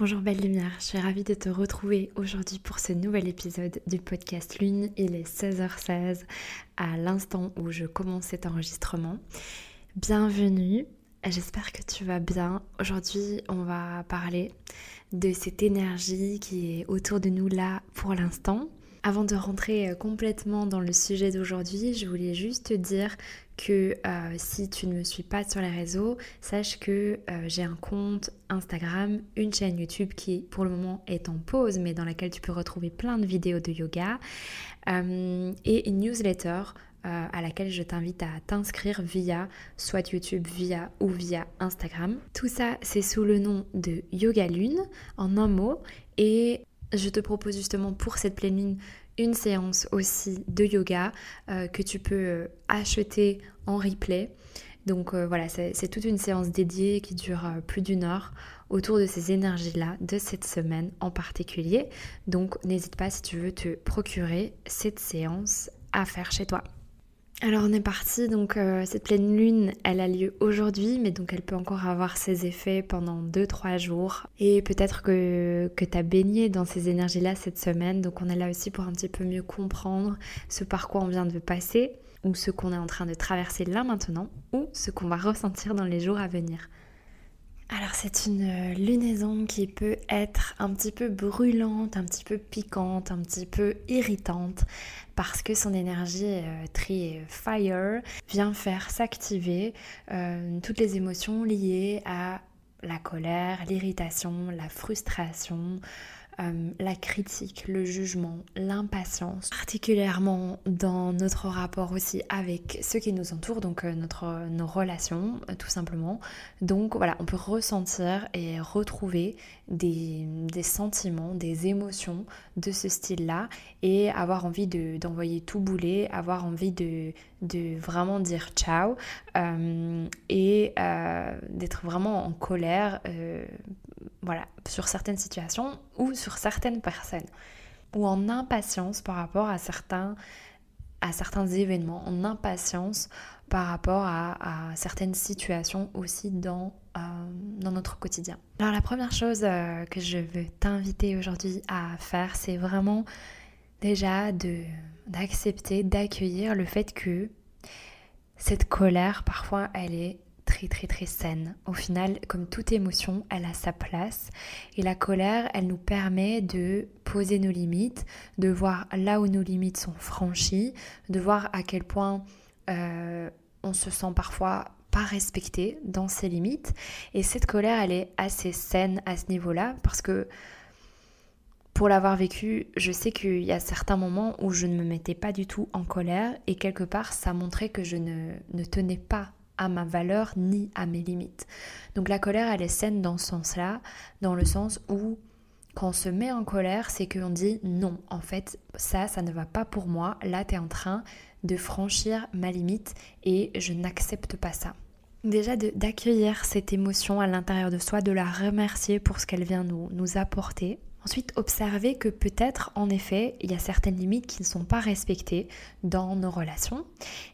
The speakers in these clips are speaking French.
Bonjour belle lumière, je suis ravie de te retrouver aujourd'hui pour ce nouvel épisode du podcast Lune. Il est 16h16 à l'instant où je commence cet enregistrement. Bienvenue, j'espère que tu vas bien. Aujourd'hui on va parler de cette énergie qui est autour de nous là pour l'instant. Avant de rentrer euh, complètement dans le sujet d'aujourd'hui, je voulais juste te dire que euh, si tu ne me suis pas sur les réseaux, sache que euh, j'ai un compte Instagram, une chaîne YouTube qui pour le moment est en pause, mais dans laquelle tu peux retrouver plein de vidéos de yoga, et une newsletter à laquelle je t'invite à t'inscrire via soit YouTube, via ou via Instagram. Tout ça, c'est sous le nom de Yoga Lune, en un mot, et je te propose justement pour cette pleine une séance aussi de yoga euh, que tu peux euh, acheter en replay. Donc euh, voilà, c'est toute une séance dédiée qui dure plus d'une heure autour de ces énergies-là, de cette semaine en particulier. Donc n'hésite pas si tu veux te procurer cette séance à faire chez toi. Alors on est parti, donc euh, cette pleine lune, elle a lieu aujourd'hui, mais donc elle peut encore avoir ses effets pendant 2-3 jours. Et peut-être que, que tu as baigné dans ces énergies-là cette semaine, donc on est là aussi pour un petit peu mieux comprendre ce par quoi on vient de passer, ou ce qu'on est en train de traverser là maintenant, ou ce qu'on va ressentir dans les jours à venir. Alors c'est une euh, lunaison qui peut être un petit peu brûlante, un petit peu piquante, un petit peu irritante parce que son énergie euh, très fire vient faire s'activer euh, toutes les émotions liées à la colère, l'irritation, la frustration, euh, la critique, le jugement, l'impatience, particulièrement dans notre rapport aussi avec ceux qui nous entourent, donc euh, notre, nos relations euh, tout simplement. Donc voilà, on peut ressentir et retrouver des, sentiments, des émotions de ce style-là et avoir envie d'envoyer tout bouler, avoir envie de, de vraiment dire ciao et d'être vraiment en colère voilà, sur certaines situations ou sur certaines personnes, ou en impatience par rapport à certains, à certains événements, en impatience par rapport à, certaines situations aussi dans, euh, dans notre quotidien. Alors la première chose euh, que je veux t'inviter aujourd'hui à faire, c'est vraiment déjà d'accepter, d'accueillir le fait que cette colère, parfois, elle est très très très saine. Au final, comme toute émotion, elle a sa place. Et la colère, elle nous permet de poser nos limites, de voir là où nos limites sont franchies, de voir à quel point euh, on se sent parfois pas respecté dans ses limites. Et cette colère, elle est assez saine à ce niveau-là parce que pour l'avoir vécu, je sais qu'il y a certains moments où je ne me mettais pas du tout en colère et quelque part ça montrait que je ne, ne tenais pas à ma valeur ni à mes limites. Donc la colère, elle est saine dans ce sens-là, dans le sens où quand on se met en colère, c'est qu'on dit non, en fait, ça, ça ne va pas pour moi. Là, tu es en train de franchir ma limite et je n'accepte pas ça. Déjà d'accueillir cette émotion à l'intérieur de soi, de la remercier pour ce qu'elle vient nous, nous apporter. Ensuite, observer que peut-être, en effet, il y a certaines limites qui ne sont pas respectées dans nos relations.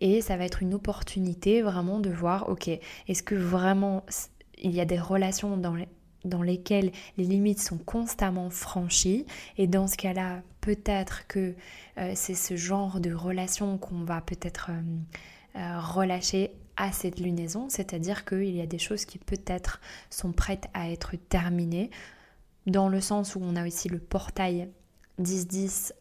Et ça va être une opportunité vraiment de voir, ok, est-ce que vraiment il y a des relations dans, dans lesquelles les limites sont constamment franchies. Et dans ce cas-là, peut-être que euh, c'est ce genre de relation qu'on va peut-être euh, euh, relâcher à cette lunaison, c'est-à-dire qu'il y a des choses qui peut-être sont prêtes à être terminées dans le sens où on a aussi le portail 10-10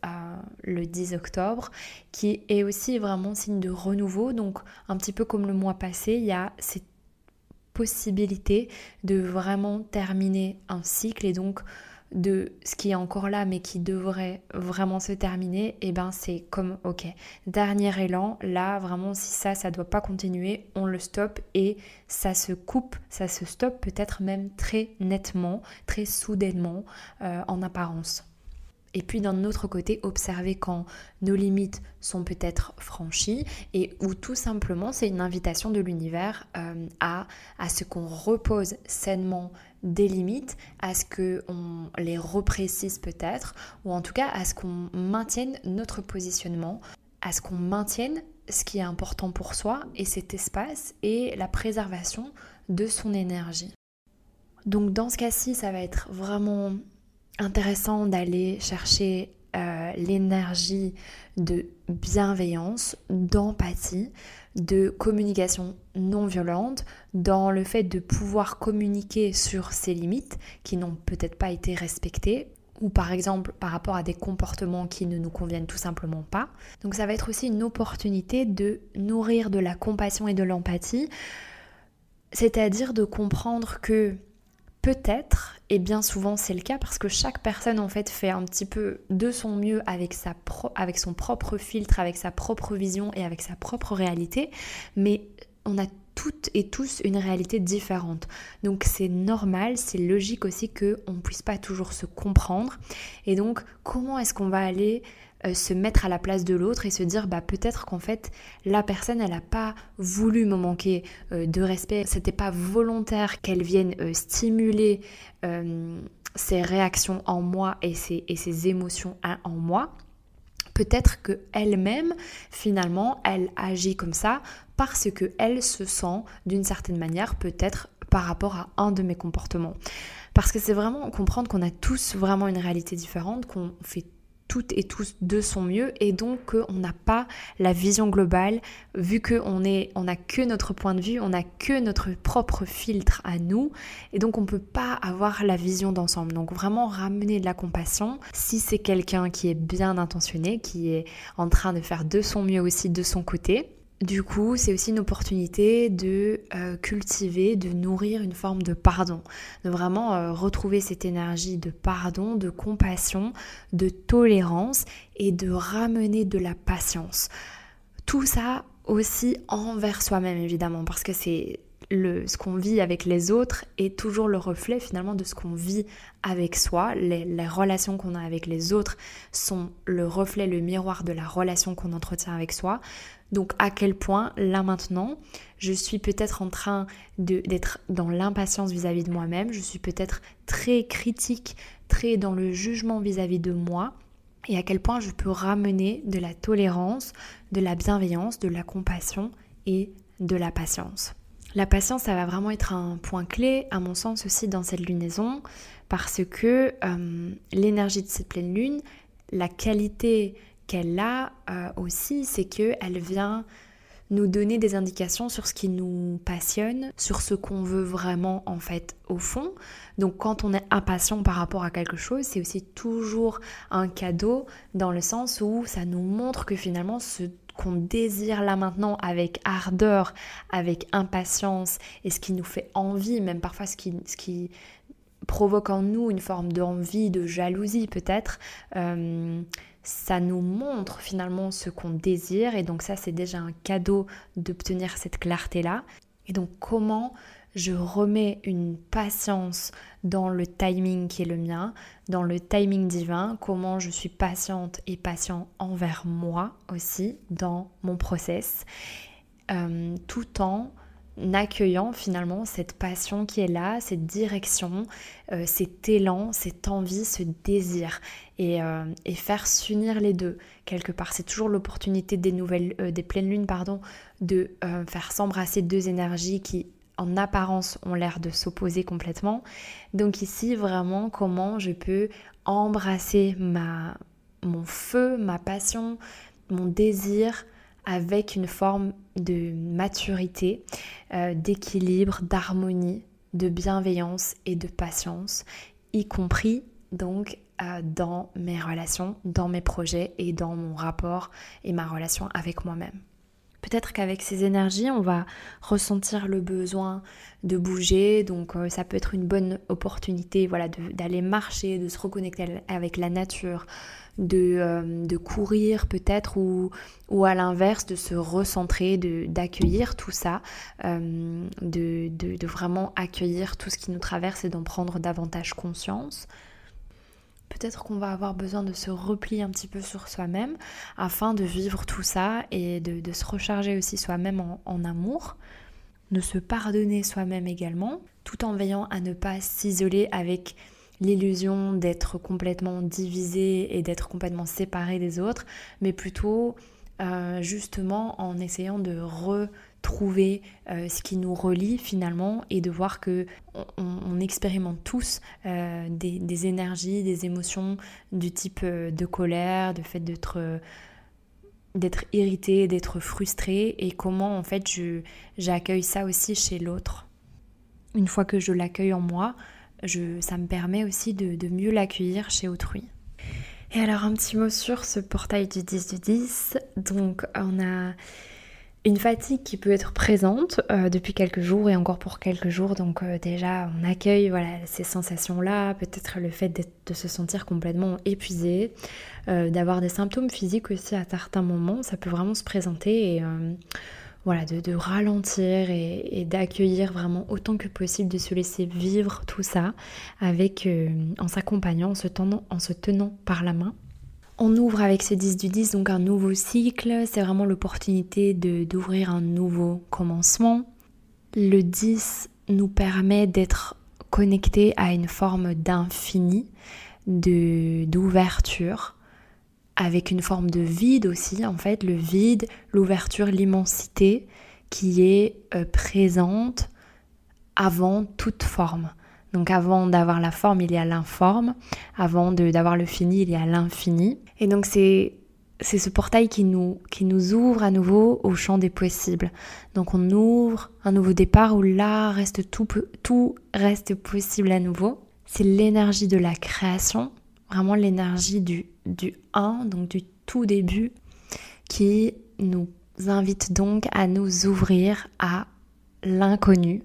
le 10 octobre, qui est aussi vraiment signe de renouveau. Donc un petit peu comme le mois passé, il y a cette possibilité de vraiment terminer un cycle et donc de ce qui est encore là mais qui devrait vraiment se terminer, et eh ben c'est comme ok, dernier élan, là vraiment si ça ça doit pas continuer, on le stoppe et ça se coupe, ça se stoppe peut-être même très nettement, très soudainement euh, en apparence. Et puis d'un autre côté, observer quand nos limites sont peut-être franchies et où tout simplement c'est une invitation de l'univers euh, à, à ce qu'on repose sainement des limites, à ce qu'on les reprécise peut-être, ou en tout cas à ce qu'on maintienne notre positionnement, à ce qu'on maintienne ce qui est important pour soi et cet espace et la préservation de son énergie. Donc dans ce cas-ci, ça va être vraiment intéressant d'aller chercher euh, l'énergie de bienveillance, d'empathie, de communication non violente, dans le fait de pouvoir communiquer sur ses limites qui n'ont peut-être pas été respectées ou par exemple par rapport à des comportements qui ne nous conviennent tout simplement pas. Donc ça va être aussi une opportunité de nourrir de la compassion et de l'empathie, c'est-à-dire de comprendre que peut-être, et bien souvent c'est le cas parce que chaque personne en fait fait un petit peu de son mieux avec, avec son propre filtre, avec sa propre vision et avec sa propre réalité, mais on a toutes et tous une réalité différente. Donc c'est normal, c'est logique aussi qu'on ne puisse pas toujours se comprendre. Et donc comment est-ce qu'on va aller euh, se mettre à la place de l'autre et se dire bah peut-être qu'en fait la personne elle n'a pas voulu me manquer euh, de respect, c'était pas volontaire qu'elle vienne euh, stimuler ses réactions en moi et ses, et ses émotions en moi peut-être que elle-même finalement elle agit comme ça parce que elle se sent d'une certaine manière peut-être par rapport à un de mes comportements. Parce que c'est vraiment comprendre qu'on a tous vraiment une réalité différente, qu'on fait toutes et tous de son mieux et donc qu'on n'a pas la vision globale vu qu'on on n'a que notre point de vue, on n'a que notre propre filtre à nous et donc on ne peut pas avoir la vision d'ensemble. Donc vraiment ramener de la compassion si c'est quelqu'un qui est bien intentionné, qui est en train de faire de son mieux aussi de son côté du coup, c'est aussi une opportunité de euh, cultiver, de nourrir une forme de pardon, de vraiment euh, retrouver cette énergie de pardon, de compassion, de tolérance et de ramener de la patience. Tout ça aussi envers soi-même évidemment, parce que c'est ce qu'on vit avec les autres est toujours le reflet finalement de ce qu'on vit avec soi. Les, les relations qu'on a avec les autres sont le reflet, le miroir de la relation qu'on entretient avec soi. Donc à quel point, là maintenant, je suis peut-être en train d'être dans l'impatience vis-à-vis de moi-même, je suis peut-être très critique, très dans le jugement vis-à-vis de moi, et à quel point je peux ramener de la tolérance, de la bienveillance, de la compassion et de la patience. La patience, ça va vraiment être un point clé, à mon sens aussi, dans cette lunaison, parce que euh, l'énergie de cette pleine lune, la qualité qu'elle a euh, aussi, c'est qu'elle vient nous donner des indications sur ce qui nous passionne, sur ce qu'on veut vraiment en fait au fond. Donc quand on est impatient par rapport à quelque chose, c'est aussi toujours un cadeau dans le sens où ça nous montre que finalement ce qu'on désire là maintenant avec ardeur, avec impatience et ce qui nous fait envie, même parfois ce qui, provoque en nous une forme d'envie, de jalousie peut-être, euh, ça nous montre finalement ce qu'on désire et donc ça c'est déjà un cadeau d'obtenir cette clarté-là. Et donc comment je remets une patience dans le timing qui est le mien, dans le timing divin, comment je suis patiente et patient envers moi aussi dans mon process, euh, tout en accueillant finalement cette passion qui est là, cette direction, euh, cet élan, cette envie, ce désir et, euh, faire s'unir les deux quelque part. C'est toujours l'opportunité des nouvelles, des pleines lunes, pardon, de faire s'embrasser deux énergies qui en apparence ont l'air de s'opposer complètement. Donc ici vraiment comment je peux embrasser ma, mon feu, ma passion, mon désir, avec une forme de maturité, euh, d'équilibre, d'harmonie, de bienveillance et de patience, y compris donc euh, dans mes relations, dans mes projets et dans mon rapport et ma relation avec moi-même. Peut-être qu'avec ces énergies, on va ressentir le besoin de bouger, donc euh, ça peut être une bonne opportunité voilà, d'aller marcher, de se reconnecter avec la nature, euh, de, courir peut-être ou, à l'inverse de se recentrer, d'accueillir tout ça, euh, de, vraiment accueillir tout ce qui nous traverse et d'en prendre davantage conscience. Peut-être qu'on va avoir besoin de se replier un petit peu sur soi-même afin de vivre tout ça et de, se recharger aussi soi-même en amour, de se pardonner soi-même également, tout en veillant à ne pas s'isoler avec l'illusion d'être complètement divisé et d'être complètement séparé des autres, mais plutôt euh, justement en essayant de trouver ce qui nous relie finalement et de voir que on, expérimente tous des, des, énergies, des émotions du type de colère, de fait d'être d'être irrité, d'être frustré et comment en fait j'accueille ça aussi chez l'autre. Une fois que je l'accueille en moi, je, ça me permet aussi de mieux l'accueillir chez autrui. Et alors un petit mot sur ce portail du 10 du 10. Donc on a une fatigue qui peut être présente euh, depuis quelques jours et encore pour quelques jours. Donc euh, déjà, on accueille voilà, ces sensations-là, peut-être le fait de se sentir complètement épuisé, euh, d'avoir des symptômes physiques aussi à certains moments. Ça peut vraiment se présenter et voilà, de, ralentir et, d'accueillir vraiment autant que possible, de se laisser vivre tout ça avec, en s'accompagnant, en se, en se tenant par la main. On ouvre avec ce 10 du 10 donc un nouveau cycle, c'est vraiment l'opportunité d'ouvrir un nouveau commencement. Le 10 nous permet d'être connecté à une forme d'infini, d'ouverture, avec une forme de vide aussi, en fait, le vide, l'ouverture, l'immensité qui est euh, présente avant toute forme. Donc avant d'avoir la forme, il y a l'informe. Avant d'avoir le fini, il y a l'infini. Et donc c'est c'est ce portail qui nous, qui nous ouvre à nouveau au champ des possibles. Donc on ouvre un nouveau départ où là reste tout, tout reste possible à nouveau. C'est l'énergie de la création, vraiment l'énergie du, du 1, donc du tout début, qui nous invite donc à nous ouvrir à l'inconnu,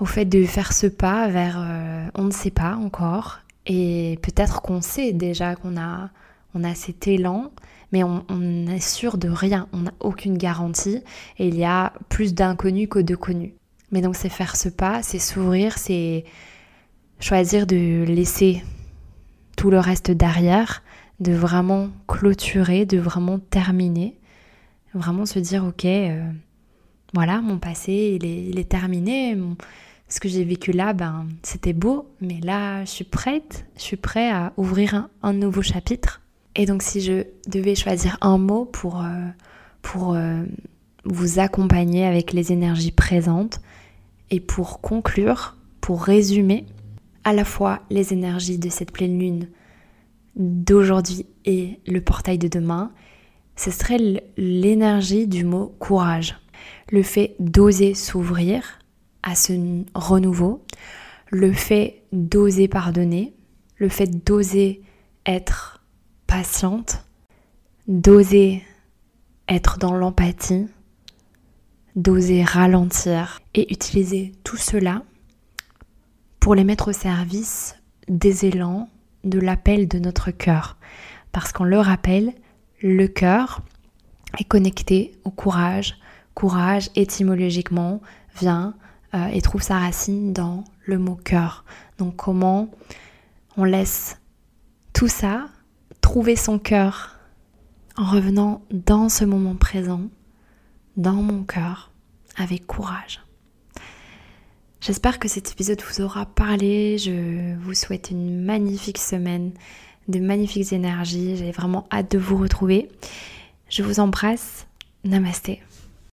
au fait de faire ce pas vers euh, on ne sait pas encore. Et peut-être qu'on sait déjà qu'on a, on a cet élan, mais on, n'est est sûr de rien, on n'a aucune garantie. Et il y a plus d'inconnus que de connus. Mais donc c'est faire ce pas, c'est s'ouvrir, c'est choisir de laisser tout le reste derrière, de vraiment clôturer, de vraiment terminer, vraiment se dire ok, euh, voilà, mon passé, il est, terminé, ce que j'ai vécu là, ben, c'était beau, mais là, je suis prête, je suis prête à ouvrir un, nouveau chapitre. Et donc, si je devais choisir un mot pour, euh, pour euh, vous accompagner avec les énergies présentes et pour conclure, pour résumer à la fois les énergies de cette pleine lune d'aujourd'hui et le portail de demain, ce serait l'énergie du mot courage. Le fait d'oser s'ouvrir, à ce renouveau, le fait d'oser pardonner, le fait d'oser être patiente, d'oser être dans l'empathie, d'oser ralentir et utiliser tout cela pour les mettre au service des élans, de l'appel de notre cœur. Parce qu'on le rappelle, le cœur est connecté au courage. Courage, étymologiquement, vient euh, et trouve sa racine dans le mot cœur. Donc comment on laisse tout ça trouver son cœur en revenant dans ce moment présent, dans mon cœur, avec courage. J'espère que cet épisode vous aura parlé. Je vous souhaite une magnifique semaine, de magnifiques énergies. J'ai vraiment hâte de vous retrouver. Je vous embrasse. Namasté.